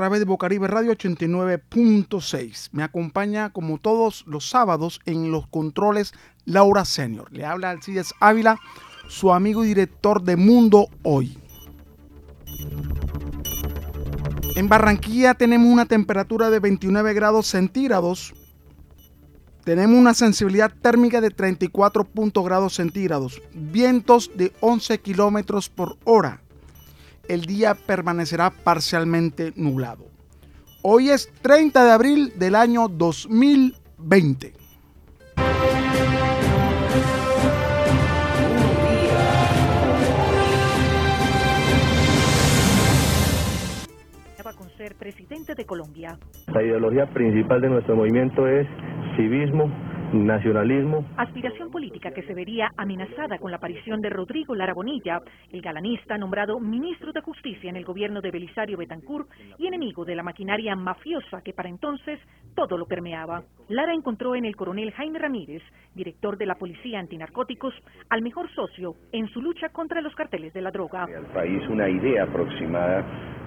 través de Bocaribe Radio 89.6. Me acompaña como todos los sábados en los controles Laura Senior. Le habla Alcides Ávila, su amigo y director de Mundo Hoy. En Barranquilla tenemos una temperatura de 29 grados centígrados. Tenemos una sensibilidad térmica de 34 grados centígrados. Vientos de 11 kilómetros por hora. El día permanecerá parcialmente nublado. Hoy es 30 de abril del año 2020. ser presidente de Colombia. La ideología principal de nuestro movimiento es civismo, nacionalismo. Aspiración política que se vería amenazada con la aparición de Rodrigo Lara Bonilla, el galanista nombrado ministro de Justicia en el gobierno de Belisario Betancourt y enemigo de la maquinaria mafiosa que para entonces todo lo permeaba. Lara encontró en el coronel Jaime Ramírez, director de la Policía Antinarcóticos, al mejor socio en su lucha contra los carteles de la droga. Al país una idea aproximada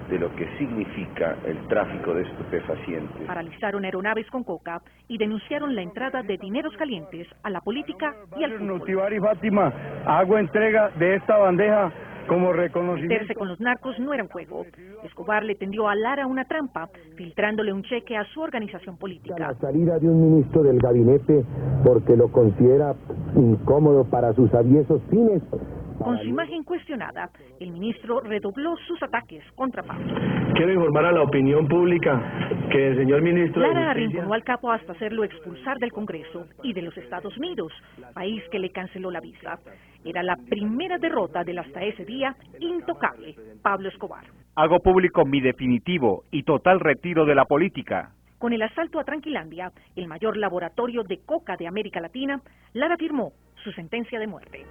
de lo que significa el tráfico de estupefacientes. Paralizaron aeronaves con coca y denunciaron la entrada de dineros calientes a la política y al fútbol. Nutivar y Fátima, hago entrega de esta bandeja como reconocimiento. Meterse con los narcos no era un juego. Escobar le tendió a Lara una trampa, filtrándole un cheque a su organización política. La salida de un ministro del gabinete porque lo considera incómodo para sus aviesos fines. Con su imagen cuestionada, el ministro redobló sus ataques contra Pablo. Quiero informar a la opinión pública que el señor ministro Lara arrinconó al capo hasta hacerlo expulsar del Congreso y de los Estados Unidos, país que le canceló la visa. Era la primera derrota del hasta ese día intocable Pablo Escobar. Hago público mi definitivo y total retiro de la política. Con el asalto a Tranquilandia, el mayor laboratorio de coca de América Latina, Lara firmó su sentencia de muerte.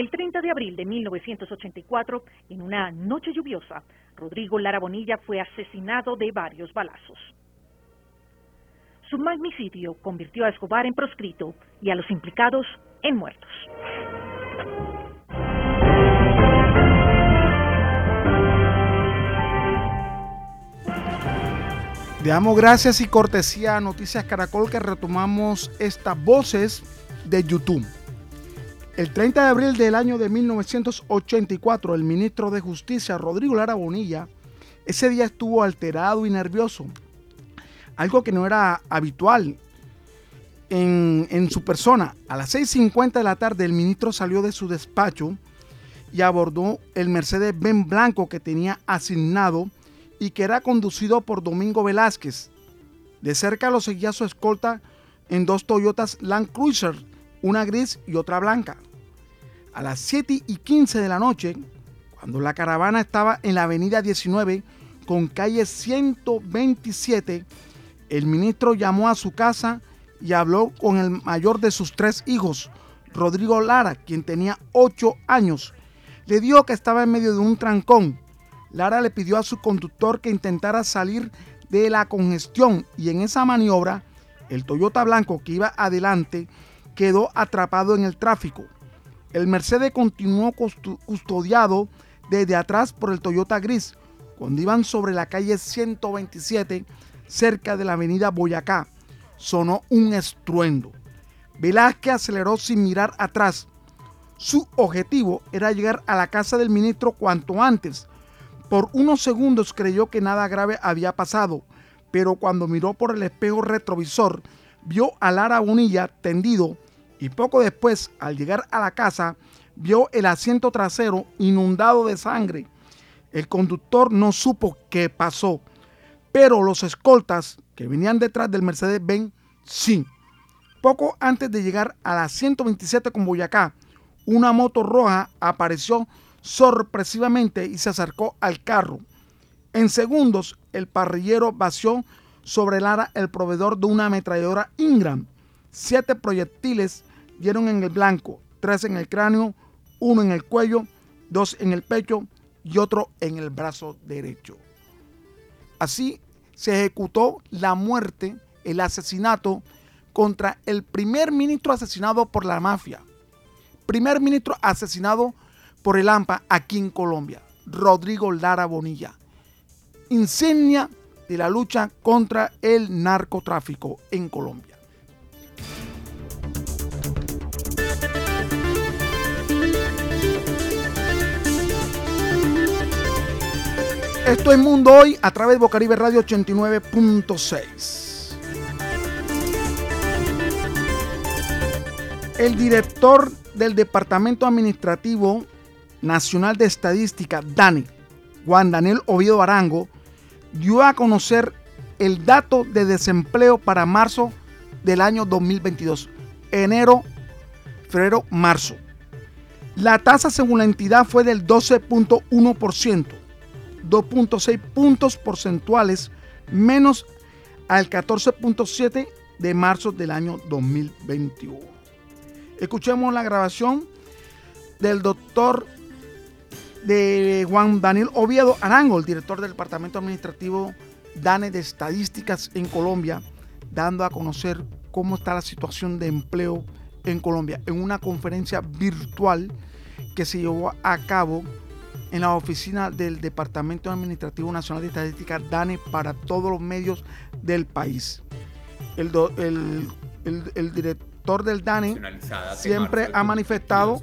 El 30 de abril de 1984, en una noche lluviosa, Rodrigo Lara Bonilla fue asesinado de varios balazos. Su magnicidio convirtió a Escobar en proscrito y a los implicados en muertos. Le damos gracias y cortesía a Noticias Caracol que retomamos estas voces de YouTube. El 30 de abril del año de 1984, el ministro de Justicia, Rodrigo Lara Bonilla, ese día estuvo alterado y nervioso, algo que no era habitual en, en su persona. A las 6.50 de la tarde, el ministro salió de su despacho y abordó el Mercedes Benz blanco que tenía asignado y que era conducido por Domingo Velázquez. De cerca lo seguía su escolta en dos Toyotas Land Cruiser, una gris y otra blanca. A las 7 y 15 de la noche, cuando la caravana estaba en la avenida 19 con calle 127, el ministro llamó a su casa y habló con el mayor de sus tres hijos, Rodrigo Lara, quien tenía 8 años. Le dijo que estaba en medio de un trancón. Lara le pidió a su conductor que intentara salir de la congestión y en esa maniobra el Toyota blanco que iba adelante quedó atrapado en el tráfico. El Mercedes continuó custo- custodiado desde atrás por el Toyota gris cuando iban sobre la calle 127 cerca de la avenida Boyacá. Sonó un estruendo. Velázquez aceleró sin mirar atrás. Su objetivo era llegar a la casa del ministro cuanto antes. Por unos segundos creyó que nada grave había pasado, pero cuando miró por el espejo retrovisor, vio a Lara Bonilla tendido y poco después, al llegar a la casa, vio el asiento trasero inundado de sangre. El conductor no supo qué pasó, pero los escoltas que venían detrás del Mercedes-Benz sí. Poco antes de llegar a la 127 con Boyacá, una moto roja apareció sorpresivamente y se acercó al carro. En segundos, el parrillero vació sobre Lara el proveedor de una ametralladora Ingram. Siete proyectiles dieron en el blanco, tres en el cráneo, uno en el cuello dos en el pecho y otro en el brazo derecho. Así se ejecutó la muerte, el asesinato contra el primer ministro asesinado por la mafia. Primer ministro asesinado por el AMPA aquí en Colombia, Rodrigo Lara Bonilla. Insignia de la lucha contra el narcotráfico en Colombia. Esto es Mundo Hoy a través de Bocaribe Radio 89.6. El director del Departamento Administrativo Nacional de Estadística, DANE, Juan Daniel Oviedo Arango, dio a conocer el dato de desempleo para marzo del año 2022. Enero, febrero, marzo. La tasa según la entidad fue del 12.1%, 2.6 puntos porcentuales menos al 14.7 de marzo del año 2021. Escuchemos la grabación del doctor de Juan Daniel Oviedo Arango, el director del Departamento Administrativo DANE de Estadísticas en Colombia, dando a conocer cómo está la situación de empleo en Colombia en una conferencia virtual que se llevó a cabo en la oficina del Departamento Administrativo Nacional de Estadística DANE para todos los medios del país. El, el director del DANE siempre ha manifestado...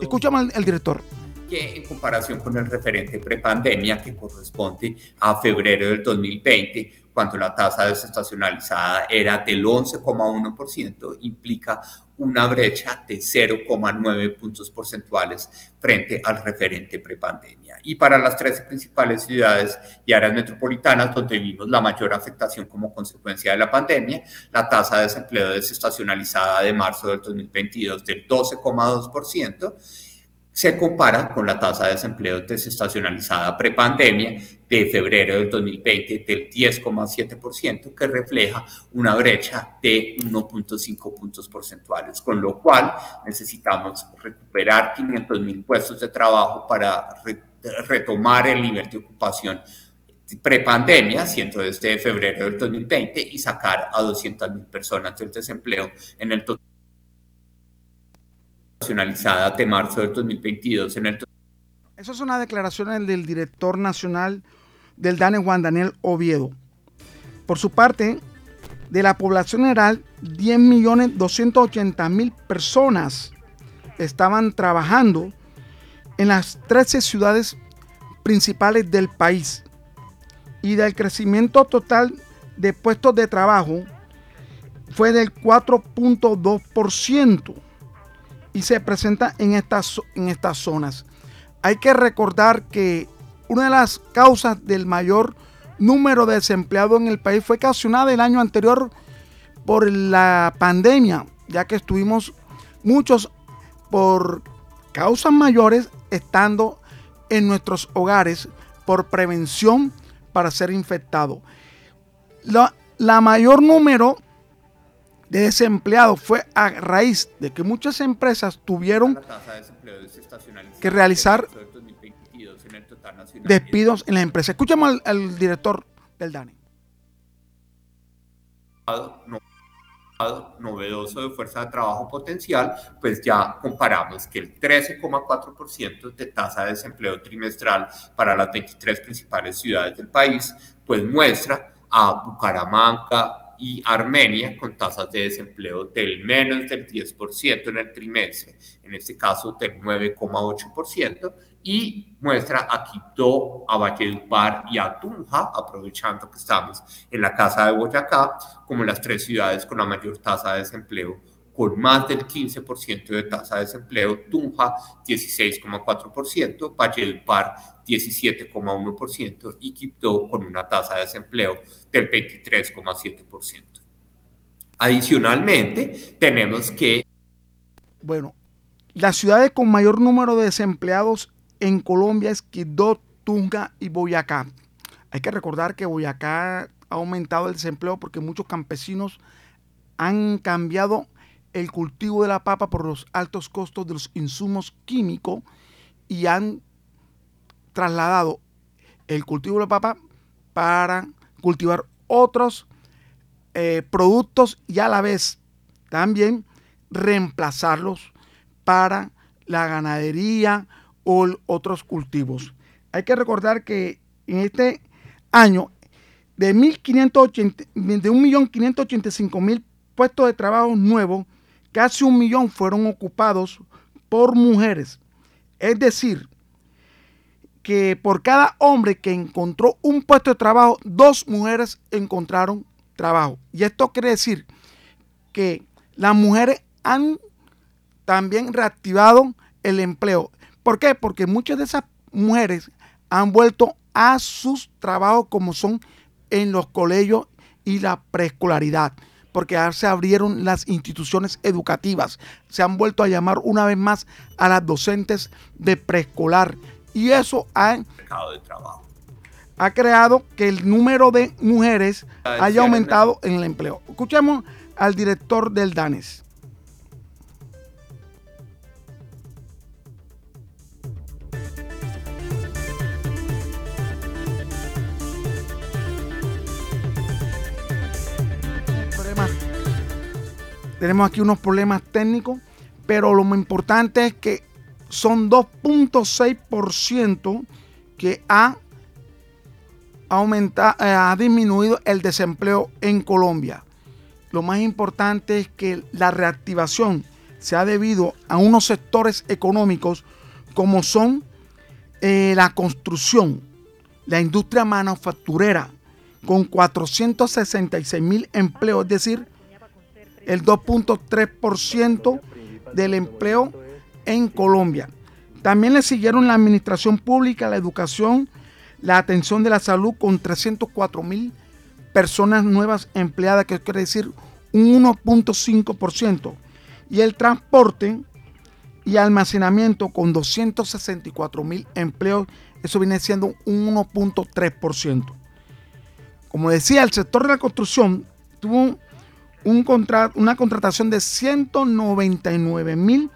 Escúchame el director que en comparación con el referente prepandemia que corresponde a febrero del 2020, cuando la tasa desestacionalizada era del 11,1%, implica una brecha de 0,9 puntos porcentuales frente al referente prepandemia. Y para las tres principales ciudades y áreas metropolitanas donde vimos la mayor afectación como consecuencia de la pandemia, la tasa de desempleo desestacionalizada de marzo del 2022 del 12,2%, se compara con la tasa de desempleo desestacionalizada prepandemia de febrero del 2020 del 10,7%, que refleja una brecha de 1.5 puntos porcentuales, con lo cual necesitamos recuperar 500 mil puestos de trabajo para retomar el nivel de ocupación prepandemia, siendo desde febrero del 2020, y sacar a 200 mil personas del desempleo en el total nacionalizada de marzo del 2022 en el... Esas son las declaraciones del director nacional del DANE Juan Daniel Oviedo. Por su parte, de la población general, 10.280.000 personas estaban trabajando en las 13 ciudades principales del país. Y del crecimiento total de puestos de trabajo fue del 4.2% y se presenta en estas, en estas zonas. Hay que recordar que una de las causas del mayor número de desempleados en el país fue ocasionada el año anterior por la pandemia, ya que estuvimos muchos por causas mayores estando en nuestros hogares por prevención para ser infectados. La, la mayor número de desempleados fue a raíz de que muchas empresas tuvieron que realizar despidos en las empresas. Escuchemos al, director del DANE. novedoso de fuerza de trabajo potencial, pues ya comparamos que el 13,4% de tasa de desempleo trimestral para las 23 principales ciudades del país, pues muestra a Bucaramanga, y Armenia con tasas de desempleo del menos del 10% en el trimestre, en este caso del 9,8%, y muestra a Quito, a Valledupar y a Tunja, aprovechando que estamos en la casa de Boyacá, como las tres ciudades con la mayor tasa de desempleo con más del 15% de tasa de desempleo, Tunja 16,4%, Valledupar 17,1% y Quito con una tasa de desempleo del 23,7%. Adicionalmente, tenemos que... Bueno, las ciudades con mayor número de desempleados en Colombia es Quito, Tunja y Boyacá. Hay que recordar que Boyacá ha aumentado el desempleo porque muchos campesinos han cambiado el cultivo de la papa por los altos costos de los insumos químicos y han trasladado el cultivo de papa para cultivar otros eh, productos y a la vez también reemplazarlos para la ganadería o otros cultivos. Hay que recordar que en este año de, 1.580, de 1.585.000 puestos de trabajo nuevos, casi un millón fueron ocupados por mujeres. Es decir, que por cada hombre que encontró un puesto de trabajo, dos mujeres encontraron trabajo. Y esto quiere decir que las mujeres han también reactivado el empleo. ¿Por qué? Porque muchas de esas mujeres han vuelto a sus trabajos como son en los colegios y la preescolaridad, porque ya se abrieron las instituciones educativas, se han vuelto a llamar una vez más a las docentes de preescolar y eso ha, ha creado que el número de mujeres haya aumentado en el empleo. Escuchemos al director del DANES. Tenemos aquí unos problemas técnicos, pero lo más importante es que son 2.6% que ha aumentado, eh, ha disminuido el desempleo en Colombia. Lo más importante es que la reactivación se ha debido a unos sectores económicos como son eh, la construcción, la industria manufacturera, con 466 mil empleos, es decir, el 2.3% del empleo en Colombia. También le siguieron la administración pública, la educación, la atención de la salud con 304 mil personas nuevas empleadas, que quiere decir un 1.5%. Y el transporte y almacenamiento con 264 mil empleos, eso viene siendo un 1.3%. Como decía, el sector de la construcción tuvo un una contratación de 199 mil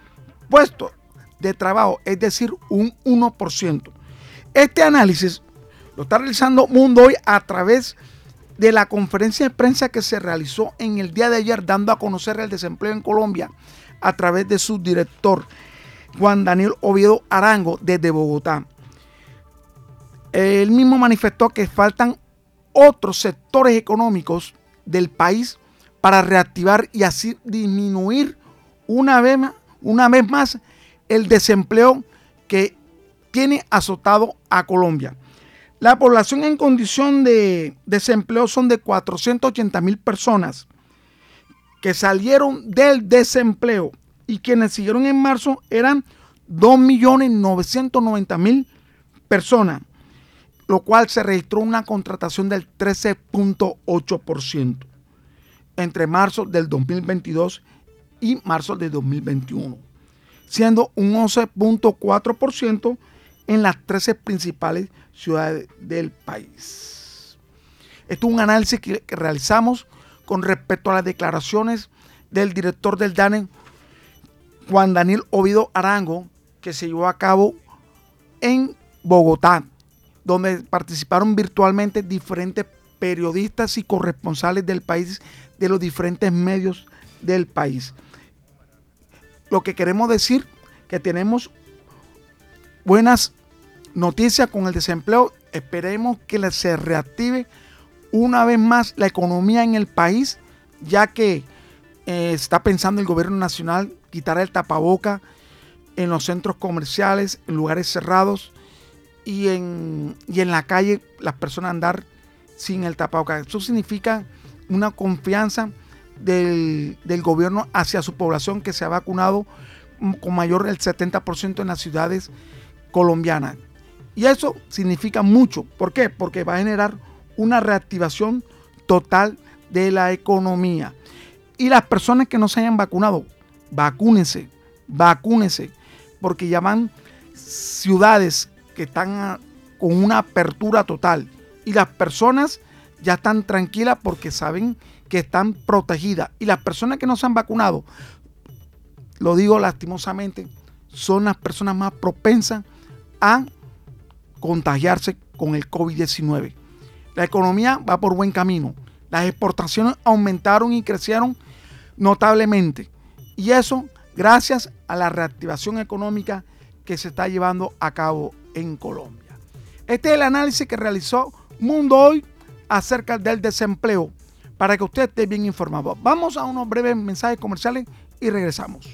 de trabajo, es decir, un 1%. Este análisis lo está realizando Mundo hoy a través de la conferencia de prensa que se realizó en el día de ayer dando a conocer el desempleo en Colombia a través de su director Juan Daniel Oviedo Arango desde Bogotá. Él mismo manifestó que faltan otros sectores económicos del país para reactivar y así disminuir una vez, más, una vez más el desempleo que tiene azotado a Colombia. La población en condición de desempleo son de 480 mil personas que salieron del desempleo y quienes siguieron en marzo eran 2.990.000 personas, lo cual se registró una contratación del 13.8% entre marzo del 2022 y marzo del 2021, siendo un 11.4% en las 13 principales ciudades del país. Esto es un análisis que, realizamos con respecto a las declaraciones del director del DANE, Juan Daniel Ovido Arango, que se llevó a cabo en Bogotá, donde participaron virtualmente diferentes periodistas y corresponsales del país de los diferentes medios del país. Lo que queremos decir que tenemos buenas noticias con el desempleo. Esperemos que se reactive una vez más la economía en el país, ya que eh, está pensando el gobierno nacional quitar el tapaboca en los centros comerciales, en lugares cerrados y en, y en la calle las personas andar sin el tapabocas. Eso significa una confianza del, gobierno hacia su población que se ha vacunado con mayor del 70% en las ciudades colombianas. Y eso significa mucho. ¿Por qué? Porque va a generar una reactivación total de la economía. Y las personas que no se hayan vacunado, vacúnense, vacúnense, porque ya van ciudades que están con una apertura total. Y las personas ya están tranquilas porque saben que están protegidas. Y las personas que no se han vacunado, lo digo lastimosamente, son las personas más propensas a contagiarse con el COVID-19. La economía va por buen camino. Las exportaciones aumentaron y crecieron notablemente. Y eso gracias a la reactivación económica que se está llevando a cabo en Colombia. Este es el análisis que realizó Mundo Hoy acerca del desempleo para que usted esté bien informado. Vamos a unos breves mensajes comerciales y regresamos.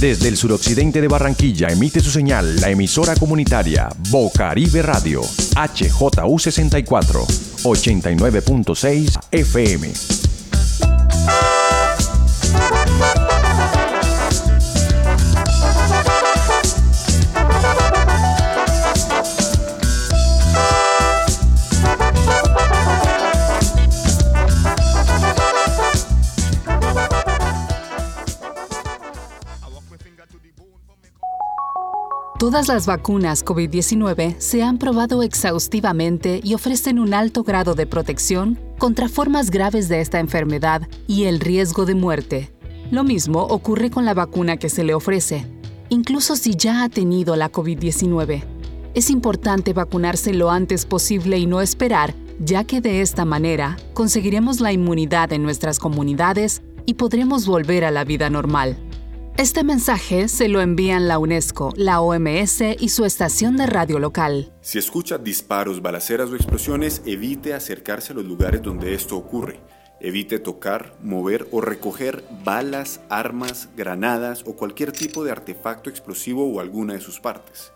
Desde el suroccidente de Barranquilla emite su señal la emisora comunitaria Bocaribe Radio, HJU64, 89.6 FM. Todas las vacunas COVID-19 se han probado exhaustivamente y ofrecen un alto grado de protección contra formas graves de esta enfermedad y el riesgo de muerte. Lo mismo ocurre con la vacuna que se le ofrece, incluso si ya ha tenido la COVID-19. Es importante vacunarse lo antes posible y no esperar, ya que de esta manera conseguiremos la inmunidad en nuestras comunidades y podremos volver a la vida normal. Este mensaje se lo envían la UNESCO, la OMS y su estación de radio local. Si escucha disparos, balaceras o explosiones, evite acercarse a los lugares donde esto ocurre. Evite tocar, mover o recoger balas, armas, granadas o cualquier tipo de artefacto explosivo o alguna de sus partes.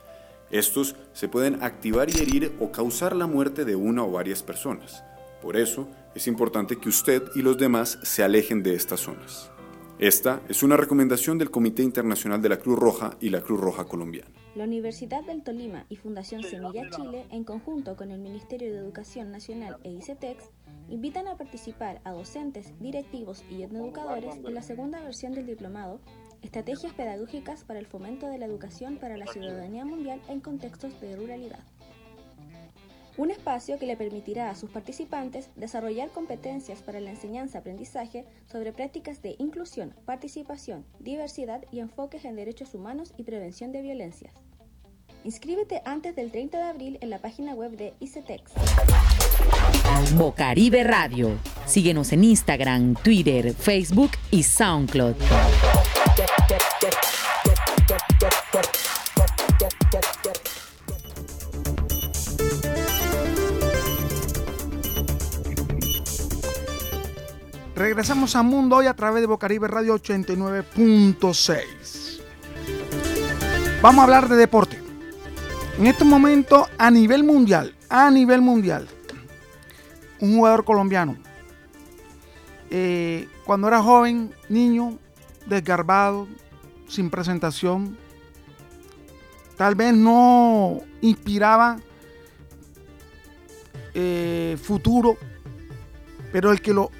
Estos se pueden activar y herir o causar la muerte de una o varias personas. Por eso, es importante que usted y los demás se alejen de estas zonas. Esta es una recomendación del Comité Internacional de la Cruz Roja y la Cruz Roja Colombiana. La Universidad del Tolima y Fundación Semilla Chile, en conjunto con el Ministerio de Educación Nacional e ICETEX, invitan a participar a docentes, directivos y educadores en la segunda versión del diplomado Estrategias Pedagógicas para el Fomento de la Educación para la Ciudadanía Mundial en Contextos de Ruralidad un espacio que le permitirá a sus participantes desarrollar competencias para la enseñanza-aprendizaje sobre prácticas de inclusión, participación, diversidad y enfoques en derechos humanos y prevención de violencias. Inscríbete antes del 30 de abril en la página web de ICETEX. Bocaribe Radio. Síguenos en Instagram, Twitter, Facebook y SoundCloud. Regresamos a Mundo hoy a través de Bocaribe Radio 89.6. Vamos a hablar de deporte. En este momento, a nivel mundial, a nivel mundial, un jugador colombiano, eh, cuando era joven, niño, desgarbado, sin presentación, tal vez no inspiraba eh, futuro, pero el que lo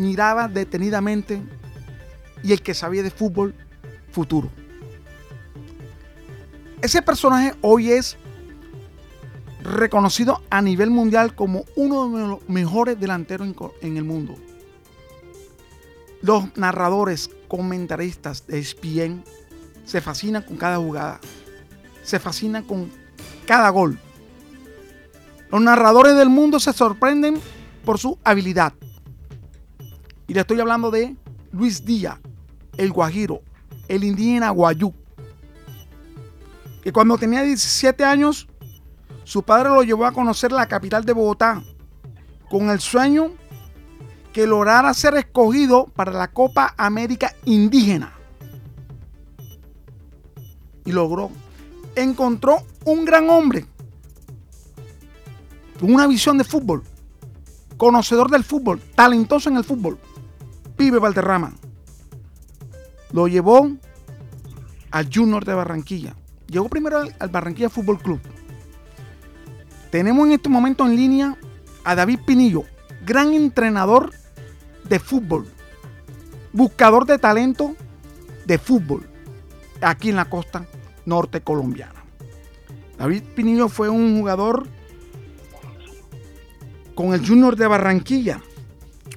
miraba detenidamente y el que sabía de fútbol futuro. Ese personaje hoy es reconocido a nivel mundial como uno de los mejores delanteros en el mundo. Los narradores, comentaristas de ESPN se fascinan con cada jugada, se fascinan con cada gol. Los narradores del mundo se sorprenden por su habilidad, y le estoy hablando de Luis Díaz, el Guajiro, el indígena Guayú. Que cuando tenía 17 años, su padre lo llevó a conocer la capital de Bogotá, con el sueño que lograra ser escogido para la Copa América Indígena. Y logró. Encontró un gran hombre con una visión de fútbol, conocedor del fútbol, talentoso en el fútbol. Pibe Valderrama. Lo llevó al Junior de Barranquilla. Llegó primero al, Barranquilla Fútbol Club. Tenemos en este momento en línea a David Pinillo, gran entrenador de fútbol, buscador de talento de fútbol aquí en la costa norte colombiana. David Pinillo fue un jugador con el Junior de Barranquilla,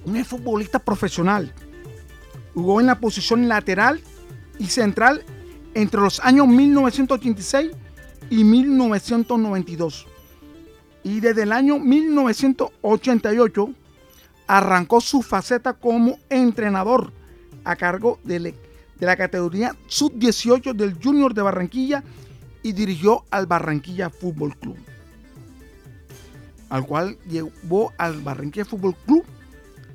un futbolista profesional. Jugó en la posición lateral y central entre los años 1986 y 1992. Y desde el año 1988 arrancó su faceta como entrenador a cargo de, la categoría sub-18 del Junior de Barranquilla y dirigió al Barranquilla Fútbol Club, al cual llevó al Barranquilla Fútbol Club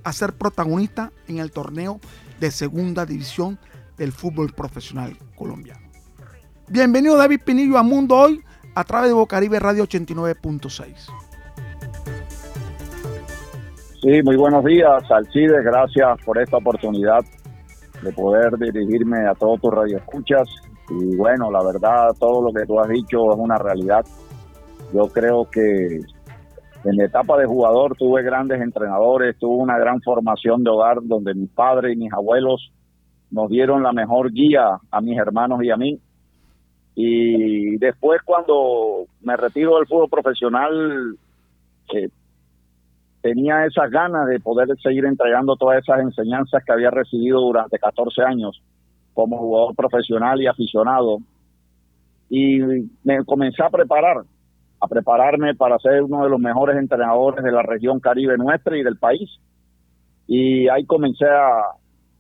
a ser protagonista en el torneo de segunda división del fútbol profesional colombiano. Bienvenido David Pinillo a Mundo Hoy a través de Bocaribe Radio 89.6. Sí, muy buenos días, Alcides. Gracias por esta oportunidad de poder dirigirme a todos tus radioescuchas. Y bueno, la verdad, todo lo que tú has dicho es una realidad. Yo creo que en la etapa de jugador tuve grandes entrenadores, tuve una gran formación de hogar donde mis padres y mis abuelos nos dieron la mejor guía a mis hermanos y a mí. Y después cuando me retiro del fútbol profesional, eh, tenía esas ganas de poder seguir entregando todas esas enseñanzas que había recibido durante 14 años como jugador profesional y aficionado. Y me comencé a preparar, a prepararme para ser uno de los mejores entrenadores de la región caribe nuestra y del país. Y ahí comencé a,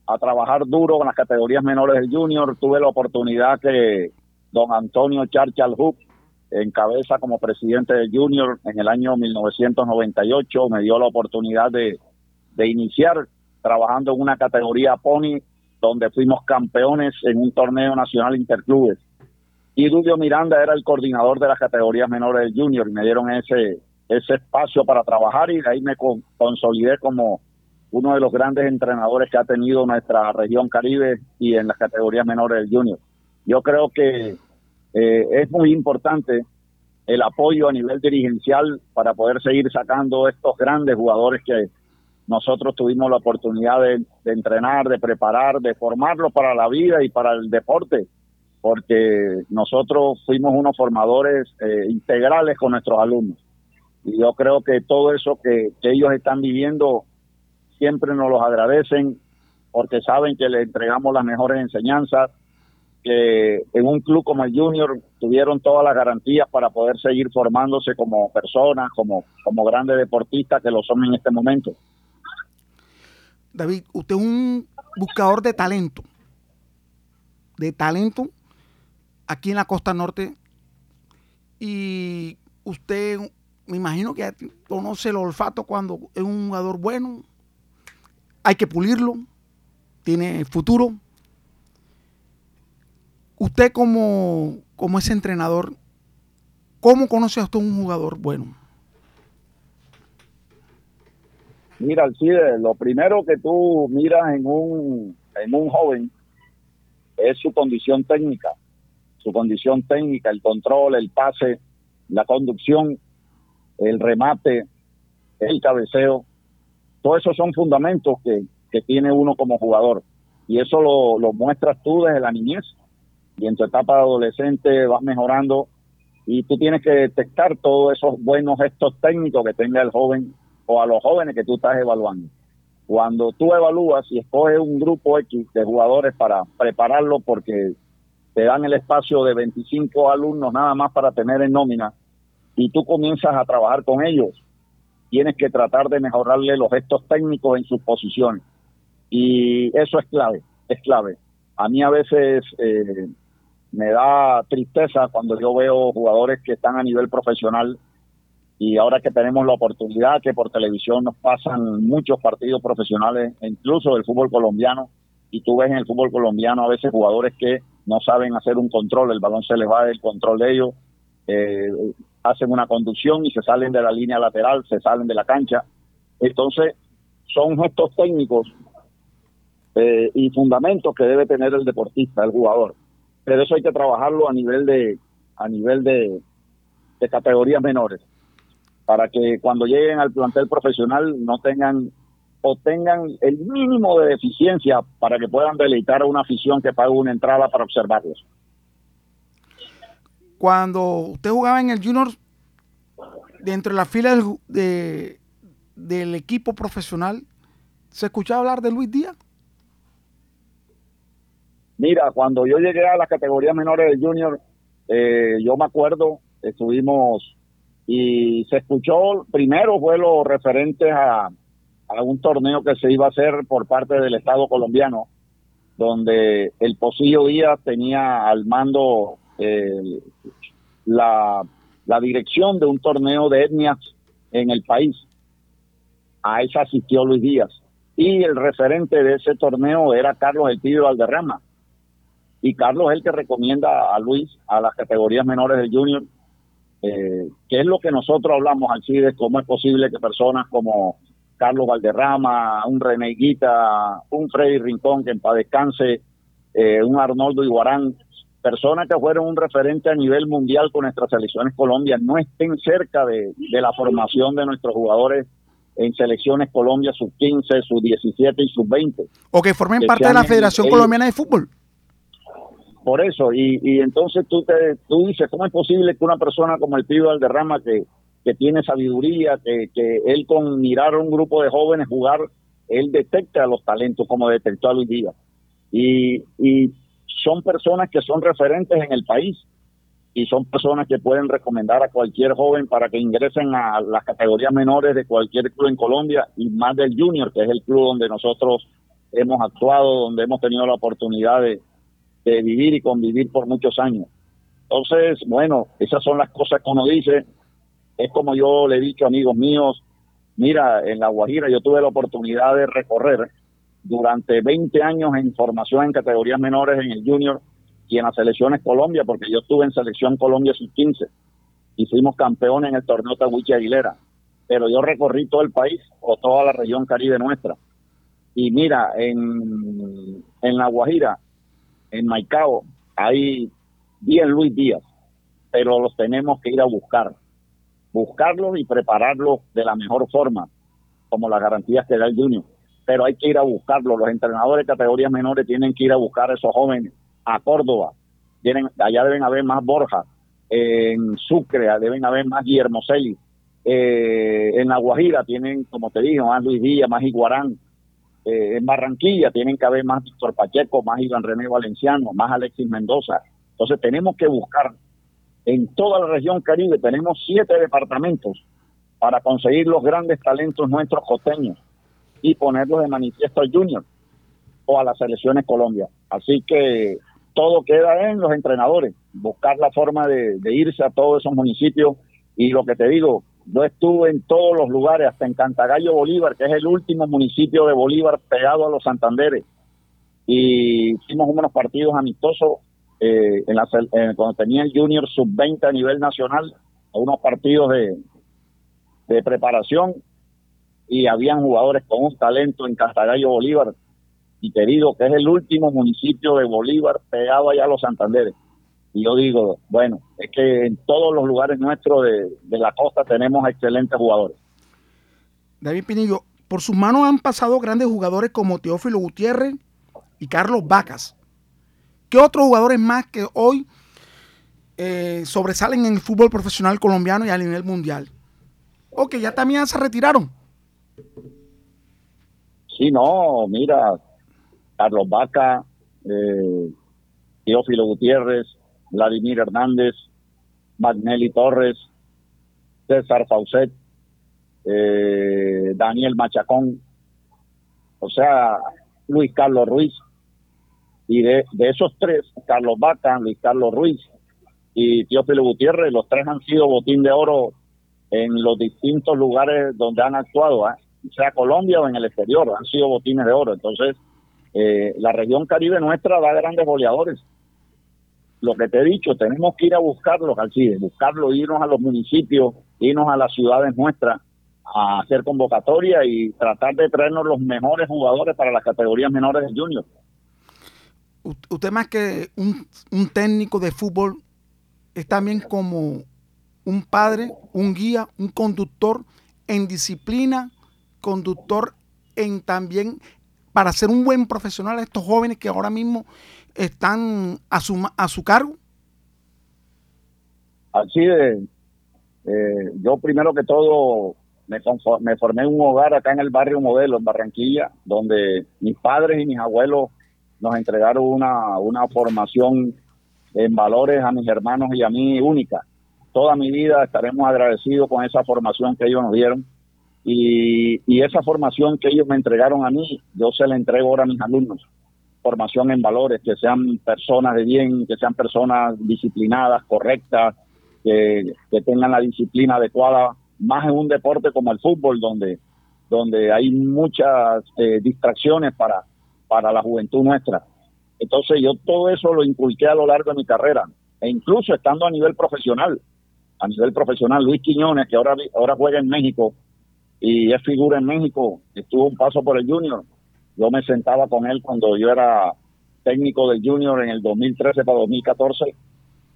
a trabajar duro con las categorías menores del junior. Tuve la oportunidad que don Antonio Charchal Hook en cabeza como presidente del Junior en el año 1998. Me dio la oportunidad de, iniciar trabajando en una categoría Pony, donde fuimos campeones en un torneo nacional interclubes. Y Dudio Miranda era el coordinador de las categorías menores del Junior y me dieron ese, ese espacio para trabajar y de ahí me consolidé como uno de los grandes entrenadores que ha tenido nuestra región Caribe y en las categorías menores del Junior. Yo creo que eh, es muy importante el apoyo a nivel dirigencial para poder seguir sacando estos grandes jugadores que nosotros tuvimos la oportunidad de, entrenar, de preparar, de formarlos para la vida y para el deporte, porque nosotros fuimos unos formadores eh, integrales con nuestros alumnos. Y yo creo que todo eso que, que ellos están viviendo siempre nos los agradecen porque saben que les entregamos las mejores enseñanzas, que en un club como el Junior tuvieron todas las garantías para poder seguir formándose como personas, como, como grandes deportistas que lo son en este momento. David, usted es un buscador de talento, de talento aquí en la costa norte y usted me imagino que conoce el olfato cuando es un jugador bueno, hay que pulirlo, tiene futuro Usted como, como ese entrenador, ¿cómo conoce a usted un jugador bueno? Mira, Alcide, lo primero que tú miras en un, en un joven es su condición técnica, su condición técnica, el control, el pase, la conducción, el remate, el cabeceo. Todos esos son fundamentos que, que tiene uno como jugador. Y eso lo, lo muestras tú desde la niñez y en tu etapa de adolescente vas mejorando y tú tienes que detectar todos esos buenos gestos técnicos que tenga el joven o a los jóvenes que tú estás evaluando. Cuando tú evalúas y escoges un grupo X de jugadores para prepararlo porque te dan el espacio de 25 alumnos nada más para tener en nómina y tú comienzas a trabajar con ellos, tienes que tratar de mejorarle los gestos técnicos en sus posiciones. Y eso es clave, es clave. A mí a veces eh, me da tristeza cuando yo veo jugadores que están a nivel profesional y ahora que tenemos la oportunidad que por televisión nos pasan muchos partidos profesionales, incluso del fútbol colombiano, y tú ves en el fútbol colombiano a veces jugadores que no saben hacer un control, el balón se les va del control de ellos, eh, hacen una conducción y se salen de la línea lateral, se salen de la cancha. Entonces, son gestos técnicos eh, y fundamentos que debe tener el deportista, el jugador pero eso hay que trabajarlo a nivel de a nivel de, categorías menores para que cuando lleguen al plantel profesional no tengan o tengan el mínimo de deficiencia para que puedan deleitar a una afición que pague una entrada para observarlos. cuando usted jugaba en el Junior, dentro de la fila del, del equipo profesional, ¿se escuchaba hablar de Luis Díaz? Mira, cuando yo llegué a las categorías menores del Junior, eh, yo me acuerdo, estuvimos y se escuchó, primero fue lo referente a, a un torneo que se iba a hacer por parte del Estado colombiano, donde el Pocillo Díaz tenía al mando eh, la, la dirección de un torneo de etnias en el país. A esa asistió Luis Díaz. Y el referente de ese torneo era Carlos El Pibe Valderrama y Carlos es el que recomienda a Luis a las categorías menores del junior, eh, que es lo que nosotros hablamos al de cómo es posible que personas como Carlos Valderrama, un René Guita, un Freddy Rincón, que en paz descanse, eh, un Arnoldo Iguarán, personas que fueron un referente a nivel mundial con nuestras selecciones Colombia, no estén cerca de, de la formación de nuestros jugadores en selecciones Colombia sub-15, sub-17 y sub-20. O que formen parte de la Federación Colombiana de Fútbol. Por eso, y, y entonces tú, te, tú dices, ¿cómo es posible que una persona como el Pío Valderrama, que, que tiene sabiduría, que, que él con mirar a un grupo de jóvenes jugar, él detecta los talentos como detectó a Luis Díaz? Y, son personas que son referentes en el país y son personas que pueden recomendar a cualquier joven para que ingresen a las categorías menores de cualquier club en Colombia y más del Junior, que es el club donde nosotros hemos actuado, donde hemos tenido la oportunidad de, de vivir y convivir por muchos años. Entonces, bueno, esas son las cosas que uno dice. Es como yo le he dicho a amigos míos, mira, en La Guajira yo tuve la oportunidad de recorrer durante 20 años en formación en categorías menores en el junior y en las selecciones Colombia, porque yo estuve en selección Colombia sub-15 y fuimos campeones en el torneo Tahuichi Aguilera. Pero yo recorrí todo el país o toda la región caribe nuestra. Y mira, en, en La Guajira en Maicao hay bien Luis Díaz, pero los tenemos que ir a buscar, buscarlos y prepararlos de la mejor forma, como las garantías que da el Junior. Pero hay que ir a buscarlos. Los entrenadores de categorías menores tienen que ir a buscar a esos jóvenes a Córdoba. Tienen, allá deben haber más Borja. En Sucre deben haber más Guillermo Celi. Eh, en La Guajira tienen, como te digo, más Luis Díaz, más Iguarán. Eh, en Barranquilla tienen que haber más Víctor Pacheco, más Iván René Valenciano, más Alexis Mendoza. Entonces tenemos que buscar en toda la región Caribe, tenemos siete departamentos para conseguir los grandes talentos nuestros costeños y ponerlos de manifiesto al Junior o a las selecciones Colombia. Así que todo queda en los entrenadores, buscar la forma de irse a todos esos municipios y lo que te digo, yo estuve en todos los lugares, hasta en Cantagallo Bolívar, que es el último municipio de Bolívar pegado a los Santanderes. Y hicimos unos partidos amistosos eh, la, cuando tenía el Junior Sub-20 a nivel nacional, unos partidos de, de preparación y habían jugadores con un talento en Cantagallo Bolívar. Y digo que es el último municipio de Bolívar pegado allá a los Santanderes. Y yo digo, bueno, es que en todos los lugares nuestros de, la costa tenemos excelentes jugadores. David Pinillo, por sus manos han pasado grandes jugadores como Teófilo Gutiérrez y Carlos Vacas. ¿Qué otros jugadores más que hoy eh, sobresalen en el fútbol profesional colombiano y a nivel mundial? O que ya también se retiraron. Sí, no, mira, Carlos Vaca, eh, Teófilo Gutiérrez, Vladimir Hernández, Magnelli Torres, César Faucet, eh, Daniel Machacón, o sea, Luis Carlos Ruiz. Y de, esos tres, Carlos Vaca, Luis Carlos Ruiz y Teófilo Gutiérrez, los tres han sido botín de oro en los distintos lugares donde han actuado, ¿ah? sea Colombia o en el exterior, han sido botines de oro. Entonces, eh, la región caribe nuestra da grandes goleadores lo que te he dicho, tenemos que ir a buscarlos, Alcides, buscarlos, irnos a los municipios, irnos a las ciudades nuestras a hacer convocatoria y tratar de traernos los mejores jugadores para las categorías menores del junior. Usted más que un, técnico de fútbol es también como un padre, un guía, un conductor en disciplina, conductor en también para ser un buen profesional a estos jóvenes que ahora mismo están a su, a su cargo? Así de, eh, yo primero que todo me, me formé un hogar acá en el barrio Modelo, en Barranquilla, donde mis padres y mis abuelos nos entregaron una, una formación en valores a mis hermanos y a mí única. Toda mi vida estaremos agradecidos con esa formación que ellos nos dieron y, y esa formación que ellos me entregaron a mí, yo se la entrego ahora a mis alumnos. Formación en valores, que sean personas de bien, que sean personas disciplinadas, correctas, que, que tengan la disciplina adecuada más en un deporte como el fútbol, donde, donde hay muchas eh, distracciones para, para la juventud nuestra. Entonces yo todo eso lo inculqué a lo largo de mi carrera, e incluso estando a nivel profesional, a nivel profesional, Luis Quiñones, que ahora, ahora juega en México y es figura en México, estuvo un paso por el junior, yo me sentaba con él cuando yo era técnico del junior en el 2013 para 2014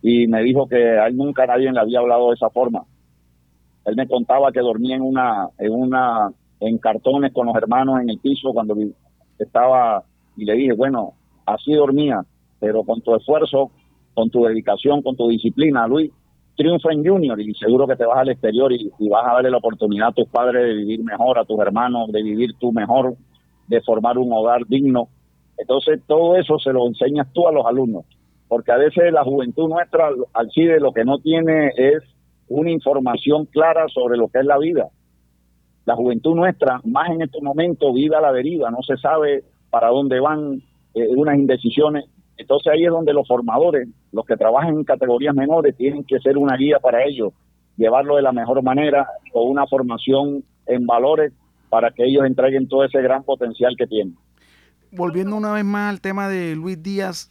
y me dijo que a él nunca nadie le había hablado de esa forma él me contaba que dormía en una, en una, en cartones con los hermanos en el piso cuando estaba, y le dije, bueno, así dormía, pero con tu esfuerzo, con tu dedicación, con tu disciplina, Luis, triunfa en Junior y seguro que te vas al exterior y, vas a darle la oportunidad a tus padres de vivir mejor, a tus hermanos de vivir tú mejor, de formar un hogar digno. Entonces todo eso se lo enseñas tú a los alumnos, porque a veces la juventud nuestra al CIDE lo que no tiene es una información clara sobre lo que es la vida. La juventud nuestra, más en este momento, vive a la deriva, no se sabe para dónde van eh, unas indecisiones. Entonces ahí es donde los formadores, los que trabajan en categorías menores, tienen que ser una guía para ellos, llevarlo de la mejor manera, con una formación en valores para que ellos entreguen todo ese gran potencial que tienen. Volviendo una vez más al tema de Luis Díaz,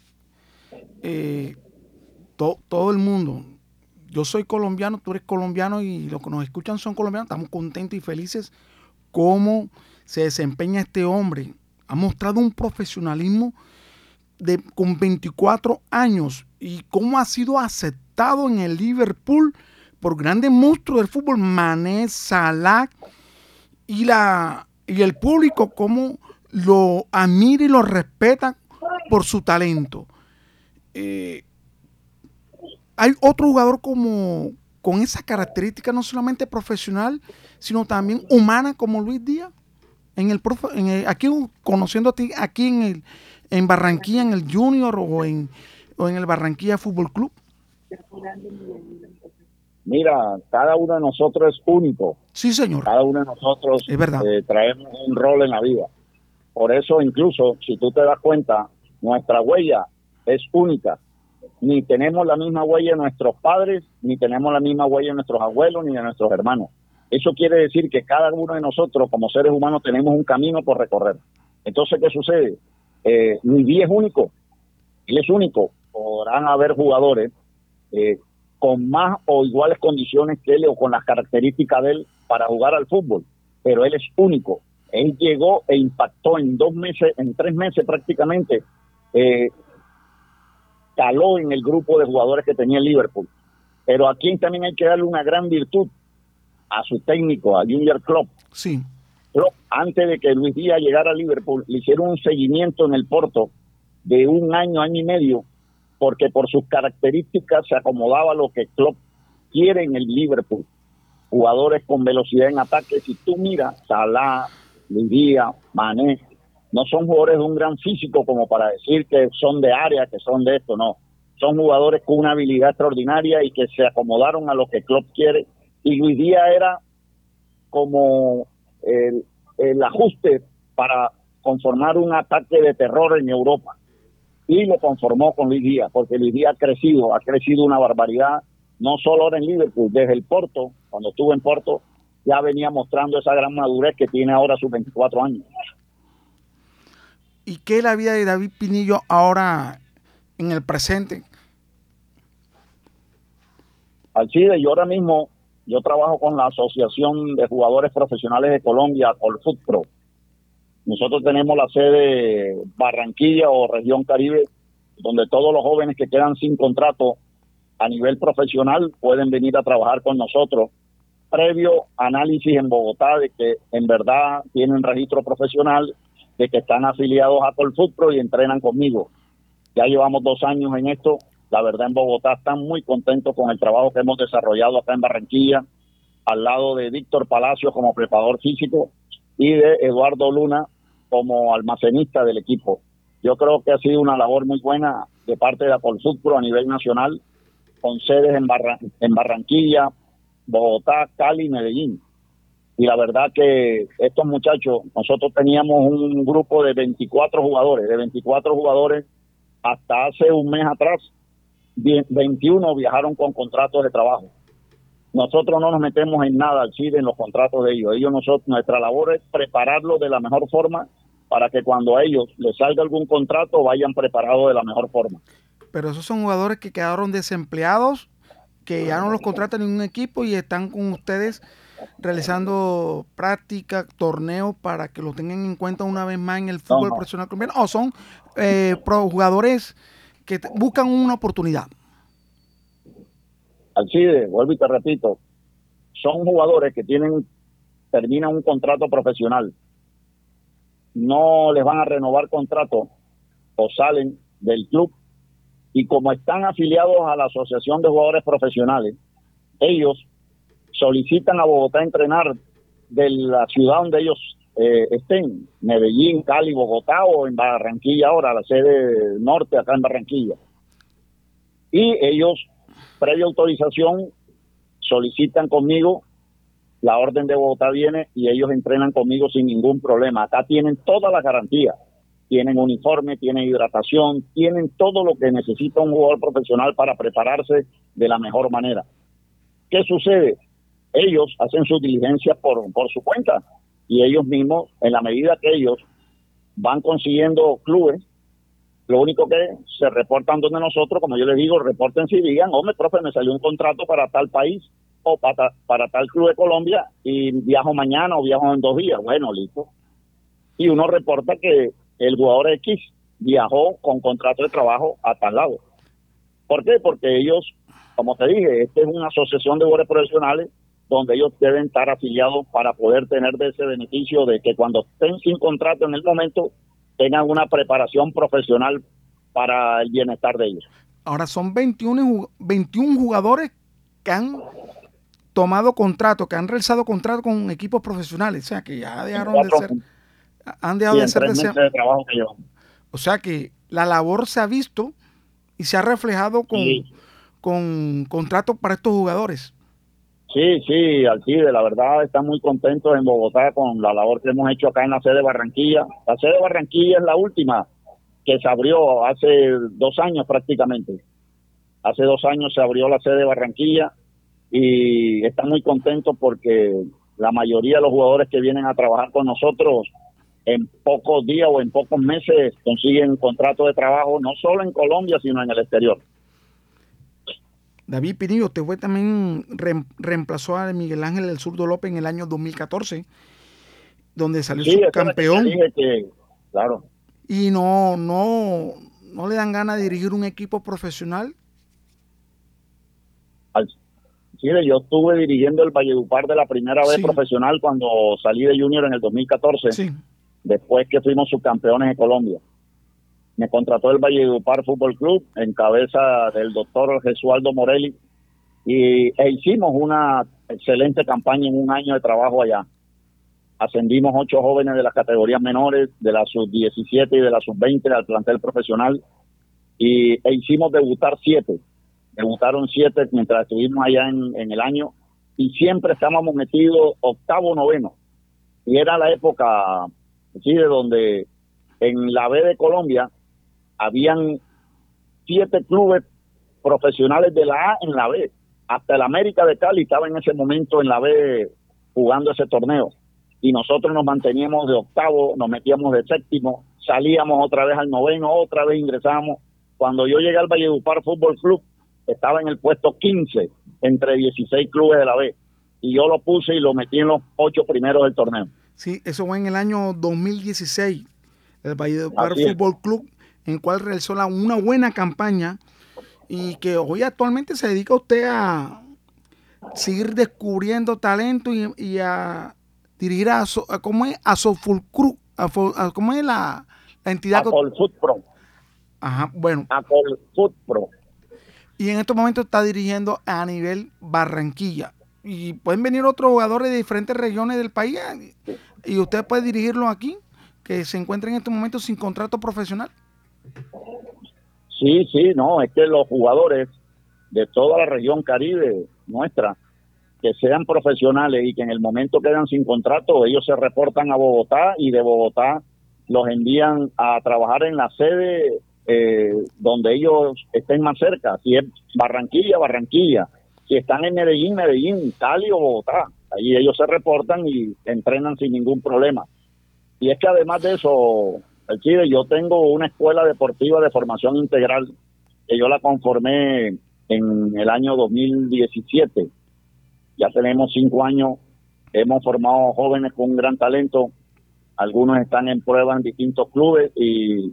eh, todo el mundo, yo soy colombiano, tú eres colombiano y los que nos escuchan son colombianos, estamos contentos y felices cómo se desempeña este hombre. Ha mostrado un profesionalismo de, con 24 años y cómo ha sido aceptado en el Liverpool por grandes monstruos del fútbol, Mané, Salah y, la, y el público, cómo lo admira y lo respeta por su talento. Eh, hay otro jugador como con esa característica no solamente profesional, sino también humana como Luis Díaz. En el, en aquí conociendo a ti aquí en el en Barranquilla en el Junior o en o en el Barranquilla Fútbol Club. Mira, cada uno de nosotros es único. Sí, señor. Cada uno de nosotros es verdad. Eh, traemos un rol en la vida. Por eso, incluso, si tú te das cuenta, nuestra huella es única ni tenemos la misma huella de nuestros padres, ni tenemos la misma huella de nuestros abuelos, ni de nuestros hermanos. Eso quiere decir que cada uno de nosotros, como seres humanos, tenemos un camino por recorrer. Entonces, ¿qué sucede? Eh, Luis es único, él es único. Podrán haber jugadores eh, con más o iguales condiciones que él o con las características de él para jugar al fútbol, pero él es único. Él llegó e impactó en dos meses, en tres meses prácticamente, eh, caló en el grupo de jugadores que tenía el Liverpool. Pero aquí también hay que darle una gran virtud a su técnico, a Junior Klopp. Sí. Klopp, antes de que Luis Díaz llegara a Liverpool, le hicieron un seguimiento en el Porto de un año, año y medio, porque por sus características se acomodaba a lo que Klopp quiere en el Liverpool. Jugadores con velocidad en ataque. Si tú miras, Salah, Luis Díaz, Mané, no son jugadores de un gran físico como para decir que son de área, que son de esto, no. Son jugadores con una habilidad extraordinaria y que se acomodaron a lo que Klopp quiere. Y Luis Díaz era como el, ajuste para conformar un ataque de terror en Europa. Y lo conformó con Luis Díaz, porque Luis Díaz ha crecido, ha crecido una barbaridad, no solo ahora en Liverpool, desde el Porto, cuando estuvo en Porto, ya venía mostrando esa gran madurez que tiene ahora sus 24 años. ¿Y qué es la vida de David Pinillo ahora en el presente? Alcide, yo ahora mismo, yo trabajo con la Asociación de Jugadores Profesionales de Colombia, Colfutpro. Nosotros tenemos la sede Barranquilla o Región Caribe, donde todos los jóvenes que quedan sin contrato a nivel profesional pueden venir a trabajar con nosotros, previo análisis en Bogotá de que en verdad tienen registro profesional de que están afiliados a Colfutpro y entrenan conmigo. Ya llevamos dos años en esto La verdad, en Bogotá están muy contentos con el trabajo que hemos desarrollado acá en Barranquilla, al lado de Víctor Palacio como preparador físico y de Eduardo Luna como almacenista del equipo. Yo creo que ha sido una labor muy buena de parte de la Pro a nivel nacional, con sedes en, en Barranquilla, Bogotá, Cali y Medellín. Y la verdad que estos muchachos, nosotros teníamos un grupo de 24 jugadores, de 24 jugadores hasta hace un mes atrás, 21 viajaron con contratos de trabajo. Nosotros no nos metemos en nada al CIDE en los contratos de ellos. Ellos nosotros, nuestra labor es prepararlos de la mejor forma para que cuando a ellos les salga algún contrato vayan preparados de la mejor forma. Pero esos son jugadores que quedaron desempleados, que ya no los contratan en un equipo y están con ustedes realizando prácticas, torneos para que los tengan en cuenta una vez más en el fútbol profesional colombiano. O son eh, jugadores que buscan una oportunidad. Alcide, vuelvo y te repito, son jugadores que tienen terminan un contrato profesional. No les van a renovar contrato o salen del club. Y como están afiliados a la Asociación de Jugadores Profesionales, ellos solicitan a Bogotá entrenar de la ciudad donde ellos eh, estén, Medellín, Cali, Bogotá o en Barranquilla ahora, la sede norte acá en Barranquilla. Y ellos, previa autorización, solicitan conmigo la orden de Bogotá viene y ellos entrenan conmigo sin ningún problema. Acá tienen todas las garantías. Tienen uniforme, tienen hidratación, tienen todo lo que necesita un jugador profesional para prepararse de la mejor manera. ¿Qué sucede? Ellos hacen su diligencia por, por su cuenta y ellos mismos, en la medida que ellos van consiguiendo clubes, lo único que se reportan donde nosotros, como yo les digo, reporten si digan, hombre, profe, me salió un contrato para tal país, o para, para tal club de Colombia y viajo mañana o viajo en dos días. Bueno, listo. Y uno reporta que el jugador X viajó con contrato de trabajo a tal lado. ¿Por qué? Porque ellos, como te dije, esta es una asociación de jugadores profesionales donde ellos deben estar afiliados para poder tener de ese beneficio de que cuando estén sin contrato en el momento tengan una preparación profesional para el bienestar de ellos. Ahora son 21, 21 jugadores que han tomado contrato, que han realizado contrato con equipos profesionales, o sea, que ya dejaron de ser, han dejado de ser de trabajo que O sea que la labor se ha visto y se ha reflejado con, con contratos para estos jugadores. Sí, sí, Alcide, la verdad están muy contentos en Bogotá con la labor que hemos hecho acá en la sede de Barranquilla. La sede de Barranquilla es la última que se abrió hace dos años prácticamente. Hace dos años se abrió la sede de Barranquilla y están muy contentos porque la mayoría de los jugadores que vienen a trabajar con nosotros en pocos días o en pocos meses consiguen contrato de trabajo no solo en Colombia sino en el exterior. David Pirillo, te fue también reemplazó a Miguel Ángel del Surdo López en el año 2014, donde salió su campeón. claro. Y no, no, no le dan ganas de dirigir un equipo profesional. Chile. Yo estuve dirigiendo el Valledupar de la primera vez profesional cuando salí de Junior en el 2014, después que fuimos subcampeones en Colombia. Me contrató el Valledupar Fútbol Club en cabeza del doctor Jesualdo Morelli y, e hicimos una excelente campaña en un año de trabajo allá. Ascendimos ocho jóvenes de las categorías menores, de la sub-17 y de la sub-20 al plantel profesional y, e hicimos debutar siete debutaron siete mientras estuvimos allá en, el año y siempre estábamos metidos octavo, noveno. Y era la época, sí, de donde en la B de Colombia habían siete clubes profesionales de la A en la B. Hasta el América de Cali estaba en ese momento en la B jugando ese torneo. Y nosotros nos manteníamos de octavo, nos metíamos de séptimo, salíamos otra vez al noveno, otra vez ingresábamos. Cuando yo llegué al Valledupar Fútbol Club, estaba en el puesto 15 entre 16 clubes de la B. Y yo lo puse y lo metí en los ocho primeros del torneo. Sí, eso fue en el año 2016, el Valledupar Fútbol Club, en cual realizó una buena campaña y que hoy actualmente se dedica usted a seguir descubriendo talento y, a dirigir a, cómo es a Sofulcru, a, a, cómo es la, la entidad. A Pro. Ajá, bueno. A Pro y en estos momentos está dirigiendo a nivel Barranquilla. Y pueden venir otros jugadores de diferentes regiones del país eh, y usted puede dirigirlo aquí, que se encuentra en estos momentos sin contrato profesional. Sí, sí, no, es que los jugadores de toda la región caribe nuestra, que sean profesionales y que en el momento quedan sin contrato, ellos se reportan a Bogotá y de Bogotá los envían a trabajar en la sede eh, donde ellos estén más cerca. Si es Barranquilla, Barranquilla. Si están en Medellín, Medellín, Cali o Bogotá. Ahí ellos se reportan y entrenan sin ningún problema. Y es que además de eso, Chile, yo tengo una escuela deportiva de formación integral que yo la conformé en el año 2017. Ya tenemos cinco años, hemos formado jóvenes con un gran talento, algunos están en prueba en distintos clubes y,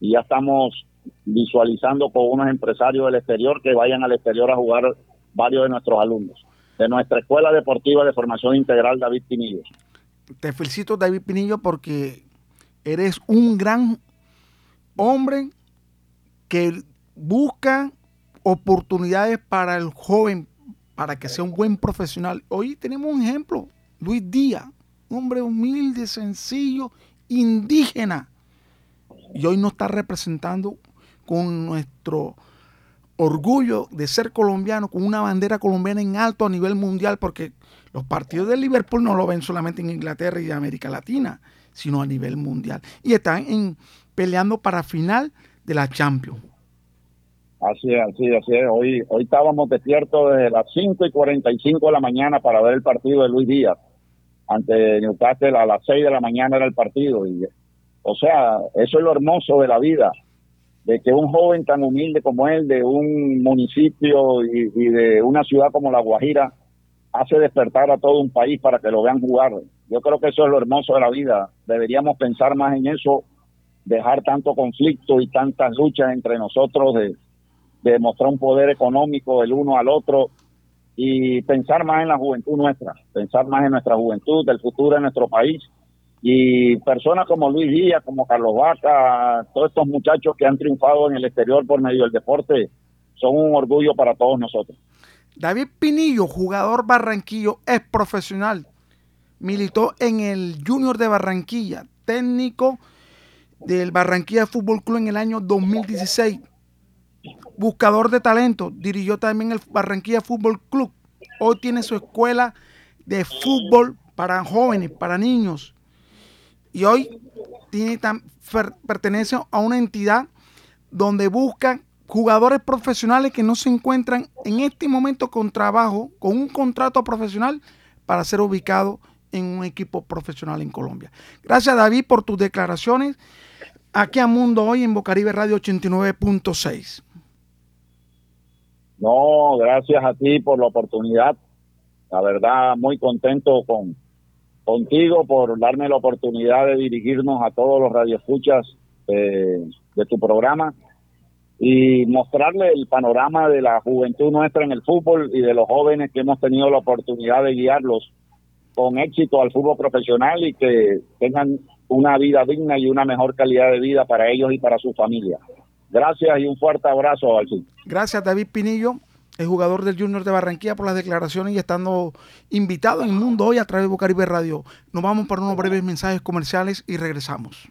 ya estamos visualizando con unos empresarios del exterior que vayan al exterior a jugar varios de nuestros alumnos de nuestra Escuela Deportiva de Formación Integral David Pinillo. Te felicito David Pinillo porque eres un gran hombre que busca oportunidades para el joven, para que sea un buen profesional. Hoy tenemos un ejemplo, Luis Díaz, hombre humilde, sencillo, indígena. Y hoy nos está representando con nuestro orgullo de ser colombiano, con una bandera colombiana en alto a nivel mundial, porque los partidos de Liverpool no lo ven solamente en Inglaterra y América Latina, sino a nivel mundial. Y están en, peleando para final de la Champions. Así es, así es, así es. Hoy, hoy estábamos despiertos desde las 5 y 45 de la mañana para ver el partido de Luis Díaz. Ante Newcastle a las 6 de la mañana era el partido. Y, o sea, eso es lo hermoso de la vida, de que un joven tan humilde como él, de un municipio y, y de una ciudad como La Guajira, hace despertar a todo un país para que lo vean jugar. Yo creo que eso es lo hermoso de la vida. Deberíamos pensar más en eso, dejar tanto conflicto y tantas luchas entre nosotros de demostrar un poder económico del uno al otro y pensar más en la juventud nuestra, pensar más en nuestra juventud, del futuro de nuestro país. Y personas como Luis Díaz, como Carlos Vaca, todos estos muchachos que han triunfado en el exterior por medio del deporte, son un orgullo para todos nosotros. David Pinillo, jugador barranquillo, es profesional. Militó en el Junior de Barranquilla, técnico del Barranquilla Fútbol Club en el año 2016 buscador de talento, dirigió también el Barranquilla Fútbol Club. Hoy tiene su escuela de fútbol para jóvenes, para niños. Y hoy tiene pertenece a una entidad donde buscan jugadores profesionales que no se encuentran en este momento con trabajo, con un contrato profesional para ser ubicado en un equipo profesional en Colombia. Gracias David por tus declaraciones aquí a Mundo Hoy en Bocaribe Radio 89.6. No, gracias a ti por la oportunidad. La verdad, muy contento con contigo por darme la oportunidad de dirigirnos a todos los radioescuchas eh, de tu programa y mostrarle el panorama de la juventud nuestra en el fútbol y de los jóvenes que hemos tenido la oportunidad de guiarlos con éxito al fútbol profesional y que tengan una vida digna y una mejor calidad de vida para ellos y para su familia. Gracias y un fuerte abrazo, Alcin. Gracias, David Pinillo, el jugador del Junior de Barranquilla, por las declaraciones y estando invitado en el mundo hoy a través de Bocaribe Radio. Nos vamos para unos breves mensajes comerciales y regresamos.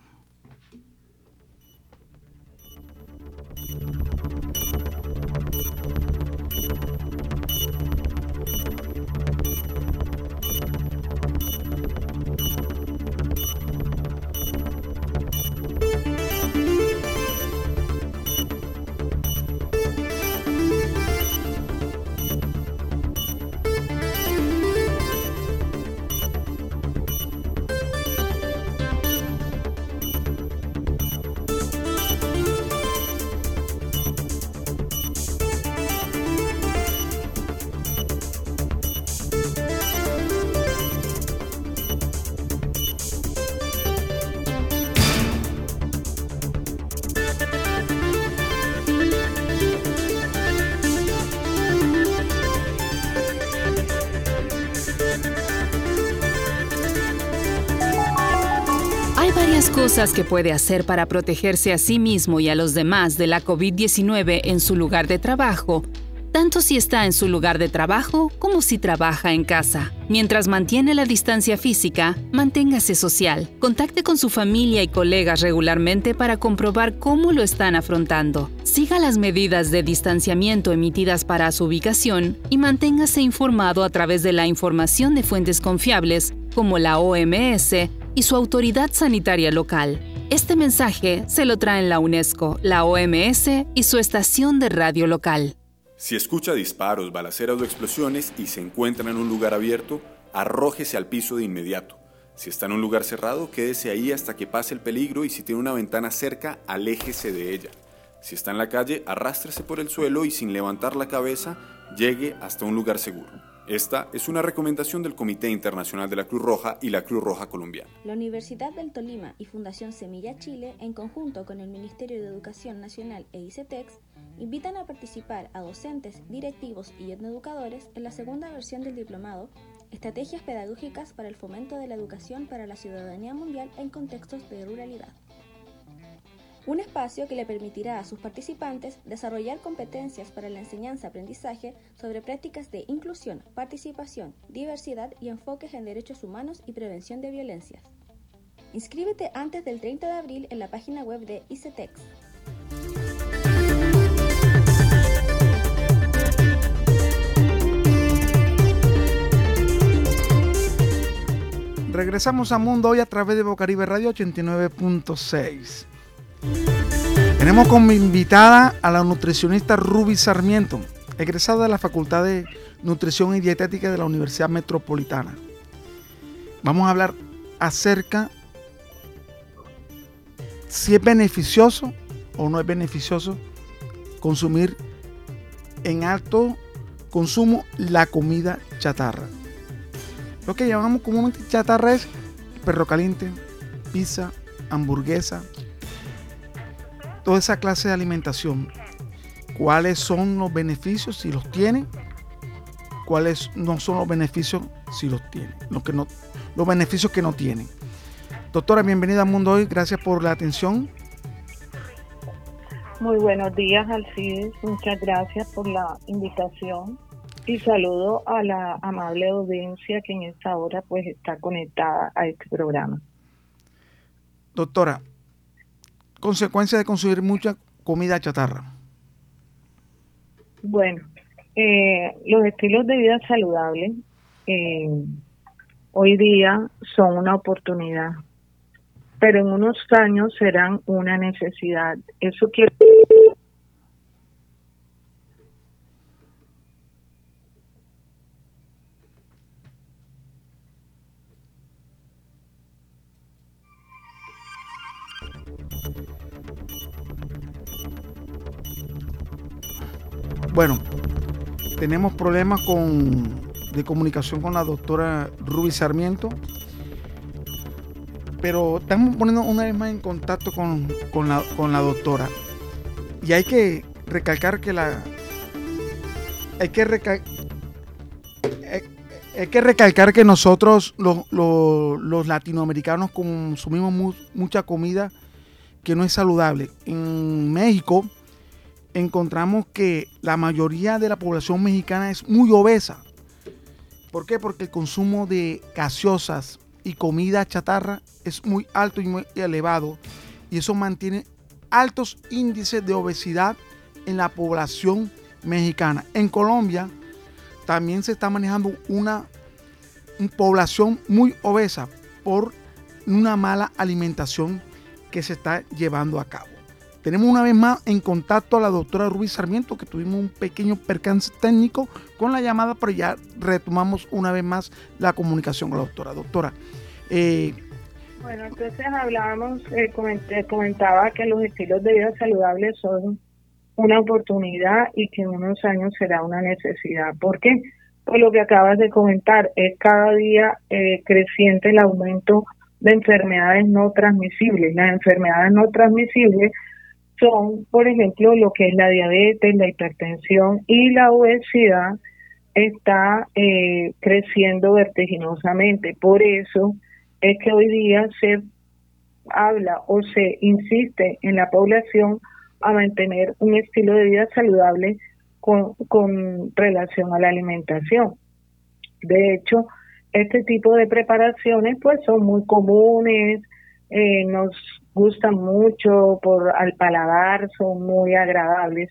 Cosas que puede hacer para protegerse a sí mismo y a los demás de la COVID-19 en su lugar de trabajo tanto si está en su lugar de trabajo como si trabaja en casa. Mientras mantiene la distancia física, manténgase social. Contacte con su familia y colegas regularmente para comprobar cómo lo están afrontando. Siga las medidas de distanciamiento emitidas para su ubicación y manténgase informado a través de la información de fuentes confiables como la OMS y su autoridad sanitaria local. Este mensaje se lo traen la UNESCO, la OMS y su estación de radio local. Si escucha disparos, balaceras o explosiones y se encuentra en un lugar abierto, arrójese al piso de inmediato. Si está en un lugar cerrado, quédese ahí hasta que pase el peligro y si tiene una ventana cerca, aléjese de ella. Si está en la calle, arrástrese por el suelo y sin levantar la cabeza, llegue hasta un lugar seguro. Esta es una recomendación del Comité Internacional de la Cruz Roja y la Cruz Roja Colombiana. La Universidad del Tolima y Fundación Semilla Chile, en conjunto con el Ministerio de Educación Nacional e ICETEX, invitan a participar a docentes, directivos y educadores en la segunda versión del diplomado Estrategias Pedagógicas para el Fomento de la Educación para la Ciudadanía Mundial en Contextos de Ruralidad un espacio que le permitirá a sus participantes desarrollar competencias para la enseñanza-aprendizaje sobre prácticas de inclusión, participación, diversidad y enfoques en derechos humanos y prevención de violencias. Inscríbete antes del 30 de abril en la página web de ICETEX. Regresamos a Mundo Hoy a través de Bocaribe Radio 89.6. Tenemos como invitada a la nutricionista Ruby Sarmiento, egresada de la Facultad de Nutrición y Dietética de la Universidad Metropolitana. Vamos a hablar acerca si es beneficioso o no es beneficioso consumir en alto consumo la comida chatarra. Lo que llamamos comúnmente chatarra es perro caliente, pizza, hamburguesa, toda esa clase de alimentación. ¿Cuáles son los beneficios si los tienen? ¿Cuáles no son los beneficios si los tienen? Los, que no, los beneficios que no tienen. Doctora, bienvenida al Mundo Hoy. Gracias por la atención. Muy buenos días, Alcides. Muchas gracias por la invitación y saludo a la amable audiencia que en esta hora pues está conectada a este programa. Doctora, consecuencia de consumir mucha comida chatarra? Bueno, eh, los estilos de vida saludables eh, hoy día son una oportunidad, pero en unos años serán una necesidad. Eso quiere Bueno, tenemos problemas con, de comunicación con la doctora Ruby Sarmiento, pero estamos poniendo una vez más en contacto con, la, doctora. Y hay que recalcar que la... Hay que recalcar... Hay, que recalcar que nosotros los, latinoamericanos consumimos mucha comida que no es saludable. En México encontramos que la mayoría de la población mexicana es muy obesa. ¿Por qué? Porque el consumo de gaseosas y comida chatarra es muy alto y muy elevado y eso mantiene altos índices de obesidad en la población mexicana. En Colombia también se está manejando una, población muy obesa por una mala alimentación que se está llevando a cabo. Tenemos una vez más en contacto a la doctora Rubí Sarmiento, que tuvimos un pequeño percance técnico con la llamada, pero ya retomamos una vez más la comunicación con la doctora. Doctora. Eh, bueno, entonces hablábamos, eh, comentaba que los estilos de vida saludables son una oportunidad y que en unos años será una necesidad. ¿Por qué? Pues lo que acabas de comentar, es cada día eh, creciente el aumento de enfermedades no transmisibles. Las enfermedades no transmisibles son, por ejemplo, lo que es la diabetes, la hipertensión y la obesidad está eh, creciendo vertiginosamente. Por eso es que hoy día se habla o se insiste en la población a mantener un estilo de vida saludable con, relación a la alimentación. De hecho, este tipo de preparaciones pues son muy comunes, eh, nos gustan mucho por al paladar, son muy agradables.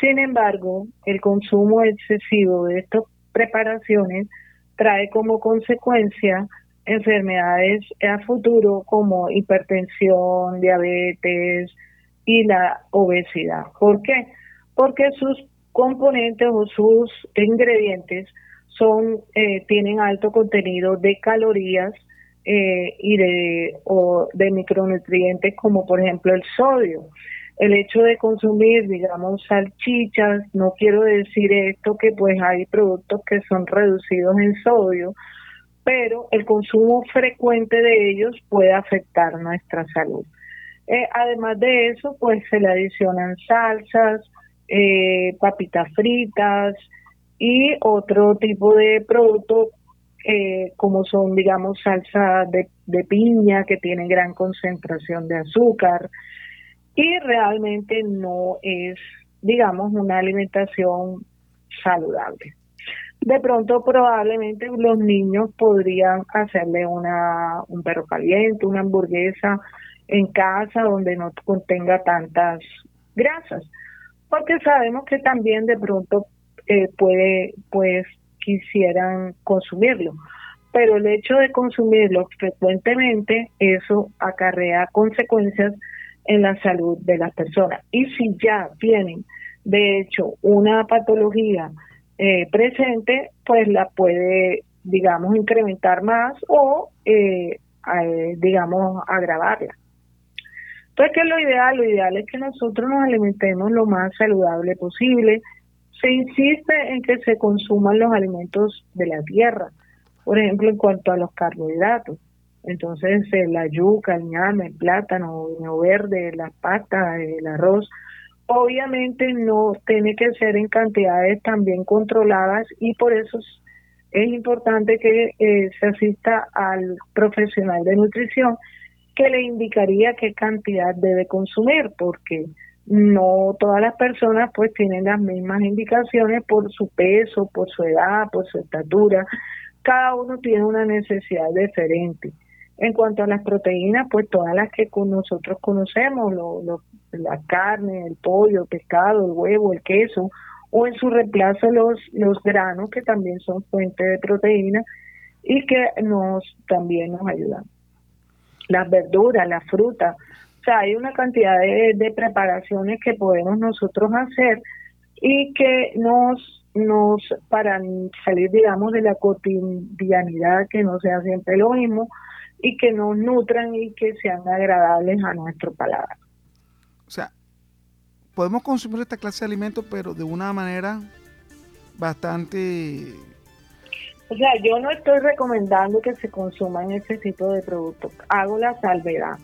Sin embargo, el consumo excesivo de estas preparaciones trae como consecuencia enfermedades a futuro como hipertensión, diabetes y la obesidad. ¿Por qué? Porque sus componentes o sus ingredientes son eh, tienen alto contenido de calorías eh, y de, o de micronutrientes como por ejemplo el sodio. El hecho de consumir, digamos, salchichas, no quiero decir esto que pues hay productos que son reducidos en sodio, pero el consumo frecuente de ellos puede afectar nuestra salud. Eh, además de eso, pues se le adicionan salsas, eh, papitas fritas y otro tipo de productos eh, como son, digamos, salsa de, piña que tiene gran concentración de azúcar y realmente no es, digamos, una alimentación saludable. De pronto probablemente los niños podrían hacerle una un perro caliente, una hamburguesa en casa donde no contenga tantas grasas, porque sabemos que también de pronto eh, puede pues quisieran consumirlo, pero el hecho de consumirlo frecuentemente eso acarrea consecuencias en la salud de las personas y si ya tienen de hecho una patología eh, presente, pues la puede, digamos, incrementar más o, eh, digamos, agravarla. Entonces, ¿qué es lo ideal? Lo ideal es que nosotros nos alimentemos lo más saludable posible. Se insiste en que se consuman los alimentos de la tierra, por ejemplo, en cuanto a los carbohidratos. Entonces, la yuca, el ñame, el plátano, el verde, la pasta, el arroz, Obviamente no tiene que ser en cantidades también controladas y por eso es importante que eh, se asista al profesional de nutrición que le indicaría qué cantidad debe consumir, porque no todas las personas pues tienen las mismas indicaciones por su peso, por su edad, por su estatura. Cada uno tiene una necesidad diferente. En cuanto a las proteínas, pues todas las que nosotros conocemos, lo, la carne, el pollo, el pescado, el huevo, el queso, o en su reemplazo los, los granos que también son fuente de proteína y que nos también nos ayudan. Las verduras, la fruta, o sea, hay una cantidad de, de preparaciones que podemos nosotros hacer y que nos nos para salir digamos de la cotidianidad que no sea siempre lo mismo y que nos nutran y que sean agradables a nuestro paladar. O sea, podemos consumir esta clase de alimentos, pero de una manera bastante... O sea, yo no estoy recomendando que se consuman ese tipo de productos. Hago la salvedad.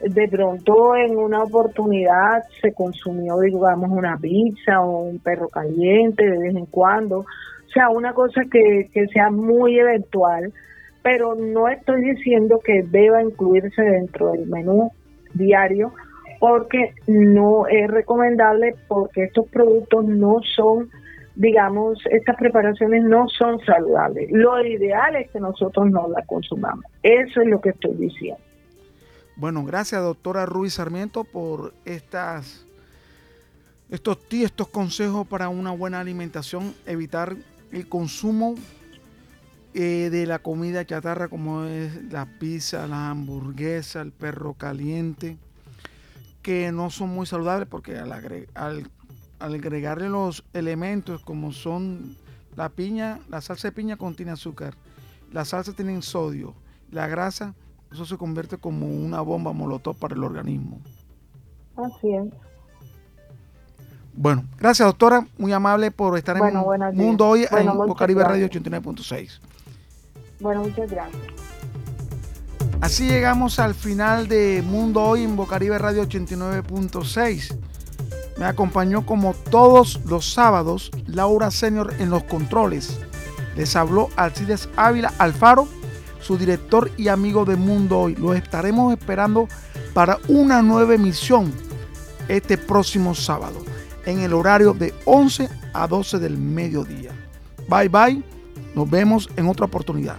De pronto en una oportunidad se consumió, digamos, una pizza o un perro caliente de vez en cuando. O sea, una cosa que, que sea muy eventual pero no estoy diciendo que deba incluirse dentro del menú diario porque no es recomendable porque estos productos no son digamos, estas preparaciones no son saludables. Lo ideal es que nosotros no las consumamos. Eso es lo que estoy diciendo. Bueno, gracias doctora Ruiz Sarmiento por estas, estos estos consejos para una buena alimentación, evitar el consumo eh, de la comida chatarra como es la pizza, la hamburguesa, el perro caliente, que no son muy saludables porque al, al, agregarle los elementos como son la piña, la salsa de piña contiene azúcar, la salsa tiene sodio, la grasa, eso se convierte como una bomba molotov para el organismo. Así es. Bueno, gracias doctora, muy amable por estar en Mundo Hoy en Bocaribe Radio 89.6. Bueno, muchas gracias. Así llegamos al final de Mundo Hoy en Bocaribe Radio 89.6. Me acompañó como todos los sábados Laura Senior en los controles. Les habló Alcides Ávila Alfaro su director y amigo de Mundo Hoy. Los estaremos esperando para una nueva emisión este próximo sábado en el horario de 11 a 12 del mediodía. Bye bye, nos vemos en otra oportunidad.